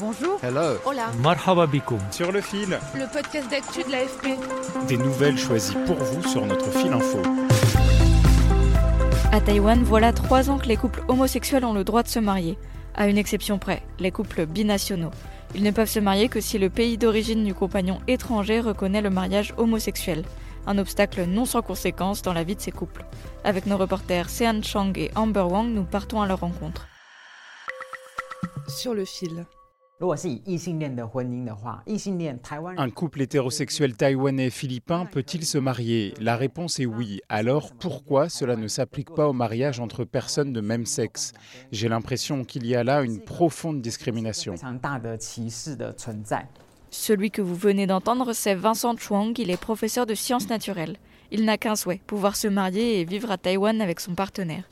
Bonjour. Hello. Hola. Marhaba bikoum. Sur le fil, Le podcast d'actu de l'AFP. des nouvelles choisies pour vous sur notre fil info. À Taïwan, voilà trois ans que les couples homosexuels ont le droit de se marier, à une exception près, les couples binationaux. Ils ne peuvent se marier que si le pays d'origine du compagnon étranger reconnaît le mariage homosexuel, un obstacle non sans conséquence dans la vie de ces couples. Avec nos reporters Sean Chang et Amber Wang, nous partons à leur rencontre. Sur le fil. Un couple hétérosexuel taïwanais philippin peut-il se marier? La réponse est oui. Alors pourquoi cela ne s'applique pas au mariage entre personnes de même sexe? J'ai l'impression qu'il y a là une profonde discrimination. Celui que vous venez d'entendre, c'est Vincent Chuang, il est professeur de sciences naturelles. Il n'a qu'un souhait, pouvoir se marier et vivre à Taïwan avec son partenaire.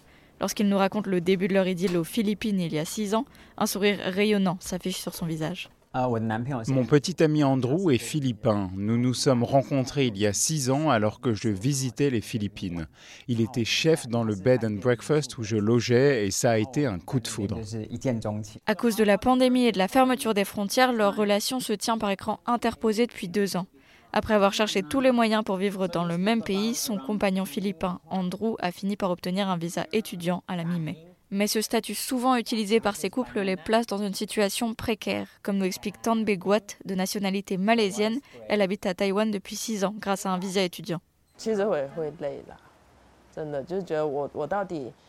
Lorsqu'il nous raconte le début de leur idylle aux Philippines il y a six ans, un sourire rayonnant s'affiche sur son visage. Mon petit ami Andrew est philippin. Nous nous sommes rencontrés il y a six ans alors que je visitais les Philippines. Il était chef dans le bed and breakfast où je logeais et ça a été un coup de foudre. À cause de la pandémie et de la fermeture des frontières, leur relation se tient par écran interposé depuis deux ans. Après avoir cherché tous les moyens pour vivre dans le même pays, son compagnon philippin Andrew a fini par obtenir un visa étudiant à la mi-mai. Mais ce statut souvent utilisé par ces couples les place dans une situation précaire, comme nous explique Tan Beguat, de nationalité malaisienne. Elle habite à Taïwan depuis 6 ans grâce à un visa étudiant.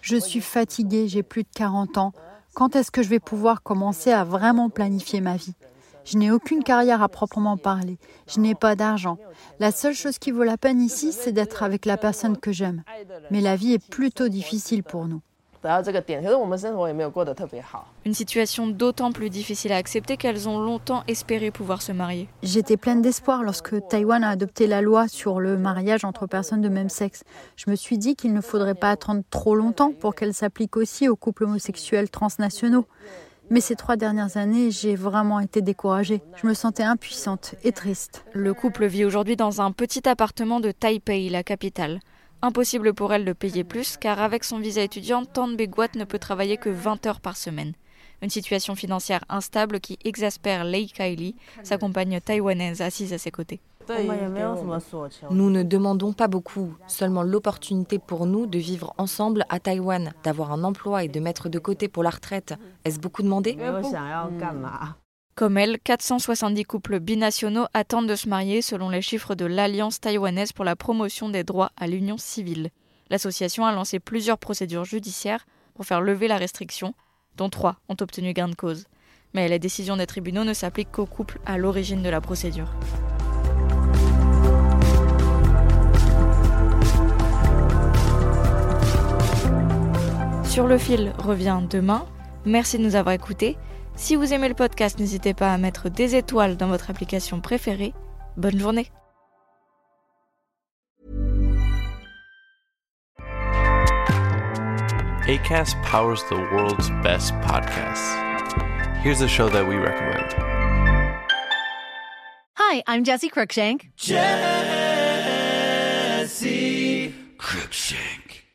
Je suis fatiguée, j'ai plus de 40 ans. Quand est-ce que je vais pouvoir commencer à vraiment planifier ma vie? Je n'ai aucune carrière à proprement parler. Je n'ai pas d'argent. La seule chose qui vaut la peine ici, c'est d'être avec la personne que j'aime. Mais la vie est plutôt difficile pour nous. Une situation d'autant plus difficile à accepter qu'elles ont longtemps espéré pouvoir se marier. J'étais pleine d'espoir lorsque Taïwan a adopté la loi sur le mariage entre personnes de même sexe. Je me suis dit qu'il ne faudrait pas attendre trop longtemps pour qu'elle s'applique aussi aux couples homosexuels transnationaux. Mais ces trois dernières années, j'ai vraiment été découragée. Je me sentais impuissante et triste. Le couple vit aujourd'hui dans un petit appartement de Taipei, la capitale. Impossible pour elle de payer plus car avec son visa étudiant, Tan Beguat ne peut travailler que 20 heures par semaine. Une situation financière instable qui exaspère Lei Kaili, sa compagne taïwanaise assise à ses côtés. Nous ne demandons pas beaucoup, seulement l'opportunité pour nous de vivre ensemble à Taïwan, d'avoir un emploi et de mettre de côté pour la retraite. Est-ce beaucoup demandé? Comme elle, 470 couples binationaux attendent de se marier selon les chiffres de l'Alliance taïwanaise pour la promotion des droits à l'union civile. L'association a lancé plusieurs procédures judiciaires pour faire lever la restriction, dont trois ont obtenu gain de cause. Mais la décision des tribunaux ne s'appliquent qu'aux couples à l'origine de la procédure. Sur le fil revient demain. Merci de nous avoir écoutés. Si vous aimez le podcast, n'hésitez pas à mettre des étoiles dans votre application préférée. Bonne journée. ACAST powers the world's best podcasts. Here's a show that we recommend. Hi, I'm Jesse Cruikshank. Jesse Cruikshank.